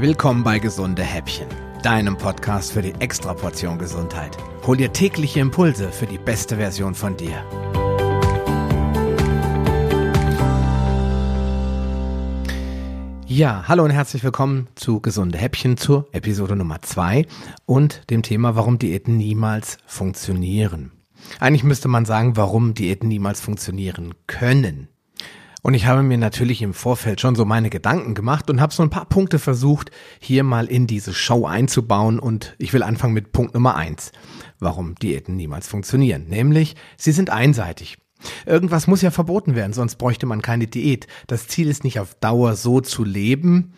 Willkommen bei Gesunde Häppchen, deinem Podcast für die Extraportion Gesundheit. Hol dir tägliche Impulse für die beste Version von dir. Ja, hallo und herzlich willkommen zu Gesunde Häppchen zur Episode Nummer zwei und dem Thema, warum Diäten niemals funktionieren. Eigentlich müsste man sagen, warum Diäten niemals funktionieren können. Und ich habe mir natürlich im Vorfeld schon so meine Gedanken gemacht und habe so ein paar Punkte versucht, hier mal in diese Show einzubauen. Und ich will anfangen mit Punkt Nummer eins, warum Diäten niemals funktionieren. Nämlich, sie sind einseitig. Irgendwas muss ja verboten werden, sonst bräuchte man keine Diät. Das Ziel ist nicht auf Dauer so zu leben,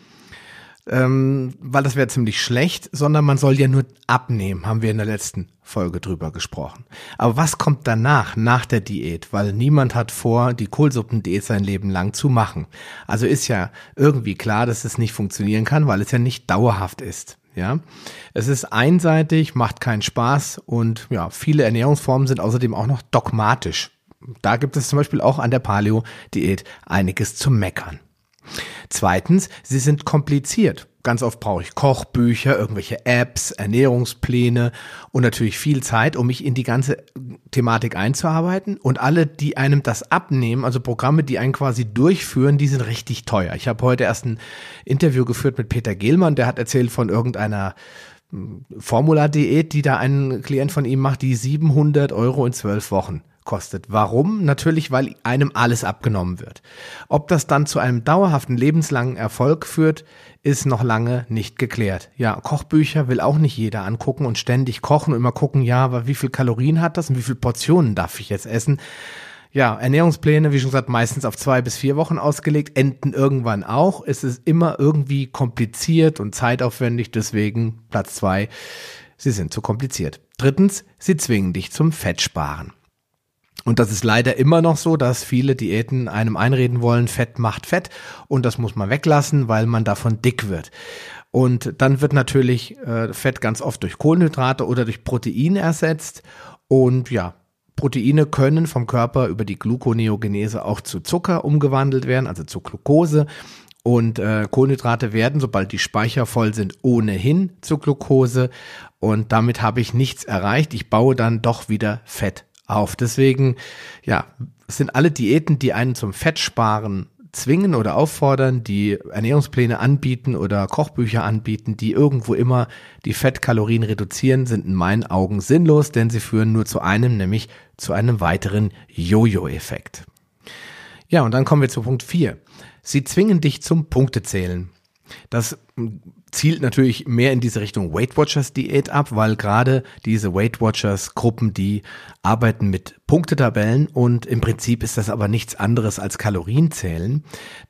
ähm, weil das wäre ziemlich schlecht, sondern man soll ja nur abnehmen, haben wir in der letzten Folge drüber gesprochen. Aber was kommt danach, nach der Diät? Weil niemand hat vor, die Kohlsuppendiät sein Leben lang zu machen. Also ist ja irgendwie klar, dass es nicht funktionieren kann, weil es ja nicht dauerhaft ist. Ja, es ist einseitig, macht keinen Spaß und ja, viele Ernährungsformen sind außerdem auch noch dogmatisch. Da gibt es zum Beispiel auch an der Paleo-Diät einiges zu meckern. Zweitens, sie sind kompliziert. Ganz oft brauche ich Kochbücher, irgendwelche Apps, Ernährungspläne und natürlich viel Zeit, um mich in die ganze Thematik einzuarbeiten. Und alle, die einem das abnehmen, also Programme, die einen quasi durchführen, die sind richtig teuer. Ich habe heute erst ein Interview geführt mit Peter Gehlmann, der hat erzählt von irgendeiner hm, Formula-Diät, die da ein Klient von ihm macht, die 700 Euro in zwölf Wochen kostet. Warum? Natürlich, weil einem alles abgenommen wird. Ob das dann zu einem dauerhaften lebenslangen Erfolg führt, ist noch lange nicht geklärt. Ja, Kochbücher will auch nicht jeder angucken und ständig kochen und immer gucken, ja, aber wie viel Kalorien hat das und wie viel Portionen darf ich jetzt essen? Ja, Ernährungspläne, wie schon gesagt, meistens auf zwei bis vier Wochen ausgelegt, enden irgendwann auch. Es ist immer irgendwie kompliziert und zeitaufwendig, deswegen Platz zwei, sie sind zu kompliziert. Drittens, sie zwingen dich zum Fettsparen. Und das ist leider immer noch so, dass viele Diäten einem einreden wollen, Fett macht Fett und das muss man weglassen, weil man davon dick wird. Und dann wird natürlich äh, Fett ganz oft durch Kohlenhydrate oder durch Proteine ersetzt. Und ja, Proteine können vom Körper über die Gluconeogenese auch zu Zucker umgewandelt werden, also zu Glucose. Und äh, Kohlenhydrate werden, sobald die Speicher voll sind, ohnehin zu Glucose. Und damit habe ich nichts erreicht. Ich baue dann doch wieder Fett auf. Deswegen, ja, sind alle Diäten, die einen zum Fettsparen zwingen oder auffordern, die Ernährungspläne anbieten oder Kochbücher anbieten, die irgendwo immer die Fettkalorien reduzieren, sind in meinen Augen sinnlos, denn sie führen nur zu einem, nämlich zu einem weiteren Jojo-Effekt. Ja, und dann kommen wir zu Punkt 4. Sie zwingen dich zum Punktezählen. Das zielt natürlich mehr in diese Richtung Weight Watchers Diät ab, weil gerade diese Weight Watchers Gruppen, die arbeiten mit Punktetabellen und im Prinzip ist das aber nichts anderes als Kalorienzählen.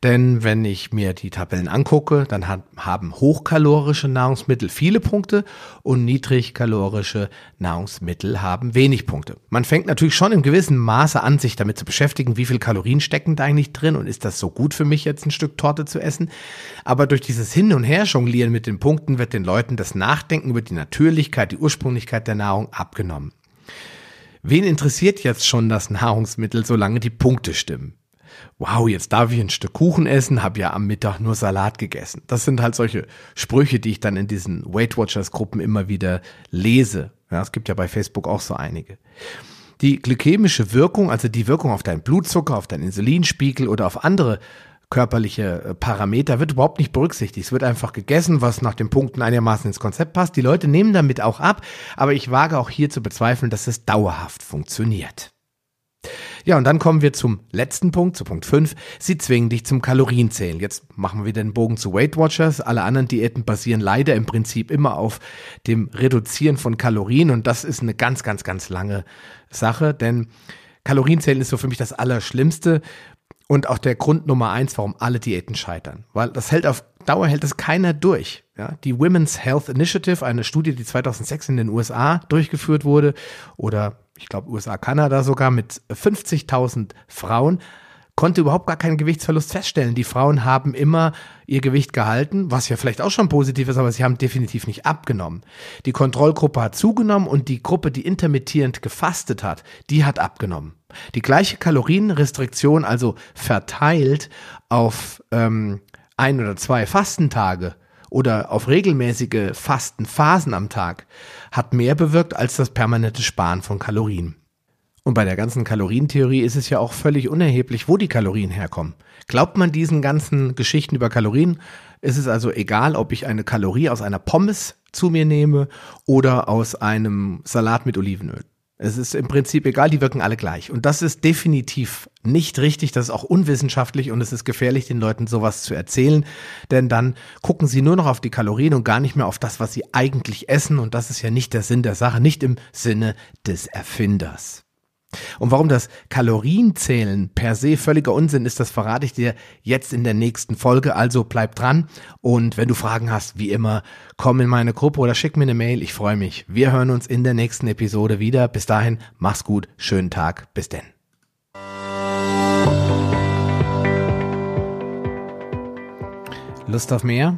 Denn wenn ich mir die Tabellen angucke, dann hat, haben hochkalorische Nahrungsmittel viele Punkte und niedrigkalorische Nahrungsmittel haben wenig Punkte. Man fängt natürlich schon im gewissen Maße an, sich damit zu beschäftigen, wie viel Kalorien stecken da eigentlich drin und ist das so gut für mich jetzt ein Stück Torte zu essen. Aber durch dieses Hin- und Her-Jonglieren mit den Punkten wird den Leuten das Nachdenken über die Natürlichkeit, die Ursprünglichkeit der Nahrung abgenommen. Wen interessiert jetzt schon das Nahrungsmittel, solange die Punkte stimmen? Wow, jetzt darf ich ein Stück Kuchen essen, habe ja am Mittag nur Salat gegessen. Das sind halt solche Sprüche, die ich dann in diesen Weight Watchers Gruppen immer wieder lese. Ja, es gibt ja bei Facebook auch so einige. Die glykämische Wirkung, also die Wirkung auf deinen Blutzucker, auf deinen Insulinspiegel oder auf andere körperliche äh, Parameter wird überhaupt nicht berücksichtigt. Es wird einfach gegessen, was nach den Punkten einigermaßen ins Konzept passt. Die Leute nehmen damit auch ab, aber ich wage auch hier zu bezweifeln, dass es dauerhaft funktioniert. Ja, und dann kommen wir zum letzten Punkt, zu Punkt 5. Sie zwingen dich zum Kalorienzählen. Jetzt machen wir den Bogen zu Weight Watchers. Alle anderen Diäten basieren leider im Prinzip immer auf dem Reduzieren von Kalorien und das ist eine ganz, ganz, ganz lange Sache, denn Kalorienzählen ist so für mich das Allerschlimmste und auch der Grund Nummer eins, warum alle Diäten scheitern. Weil das hält auf Dauer hält das keiner durch. Ja, die Women's Health Initiative, eine Studie, die 2006 in den USA durchgeführt wurde, oder ich glaube USA, Kanada sogar, mit 50.000 Frauen, konnte überhaupt gar keinen Gewichtsverlust feststellen. Die Frauen haben immer ihr Gewicht gehalten, was ja vielleicht auch schon positiv ist, aber sie haben definitiv nicht abgenommen. Die Kontrollgruppe hat zugenommen und die Gruppe, die intermittierend gefastet hat, die hat abgenommen. Die gleiche Kalorienrestriktion also verteilt auf ähm, ein oder zwei Fastentage oder auf regelmäßige Fastenphasen am Tag hat mehr bewirkt als das permanente Sparen von Kalorien. Und bei der ganzen Kalorientheorie ist es ja auch völlig unerheblich, wo die Kalorien herkommen. Glaubt man diesen ganzen Geschichten über Kalorien, ist es also egal, ob ich eine Kalorie aus einer Pommes zu mir nehme oder aus einem Salat mit Olivenöl. Es ist im Prinzip egal, die wirken alle gleich. Und das ist definitiv nicht richtig, das ist auch unwissenschaftlich und es ist gefährlich, den Leuten sowas zu erzählen, denn dann gucken sie nur noch auf die Kalorien und gar nicht mehr auf das, was sie eigentlich essen und das ist ja nicht der Sinn der Sache, nicht im Sinne des Erfinders. Und warum das Kalorienzählen per se völliger Unsinn ist, das verrate ich dir jetzt in der nächsten Folge. Also bleib dran und wenn du Fragen hast, wie immer, komm in meine Gruppe oder schick mir eine Mail. Ich freue mich. Wir hören uns in der nächsten Episode wieder. Bis dahin, mach's gut, schönen Tag, bis denn. Lust auf mehr?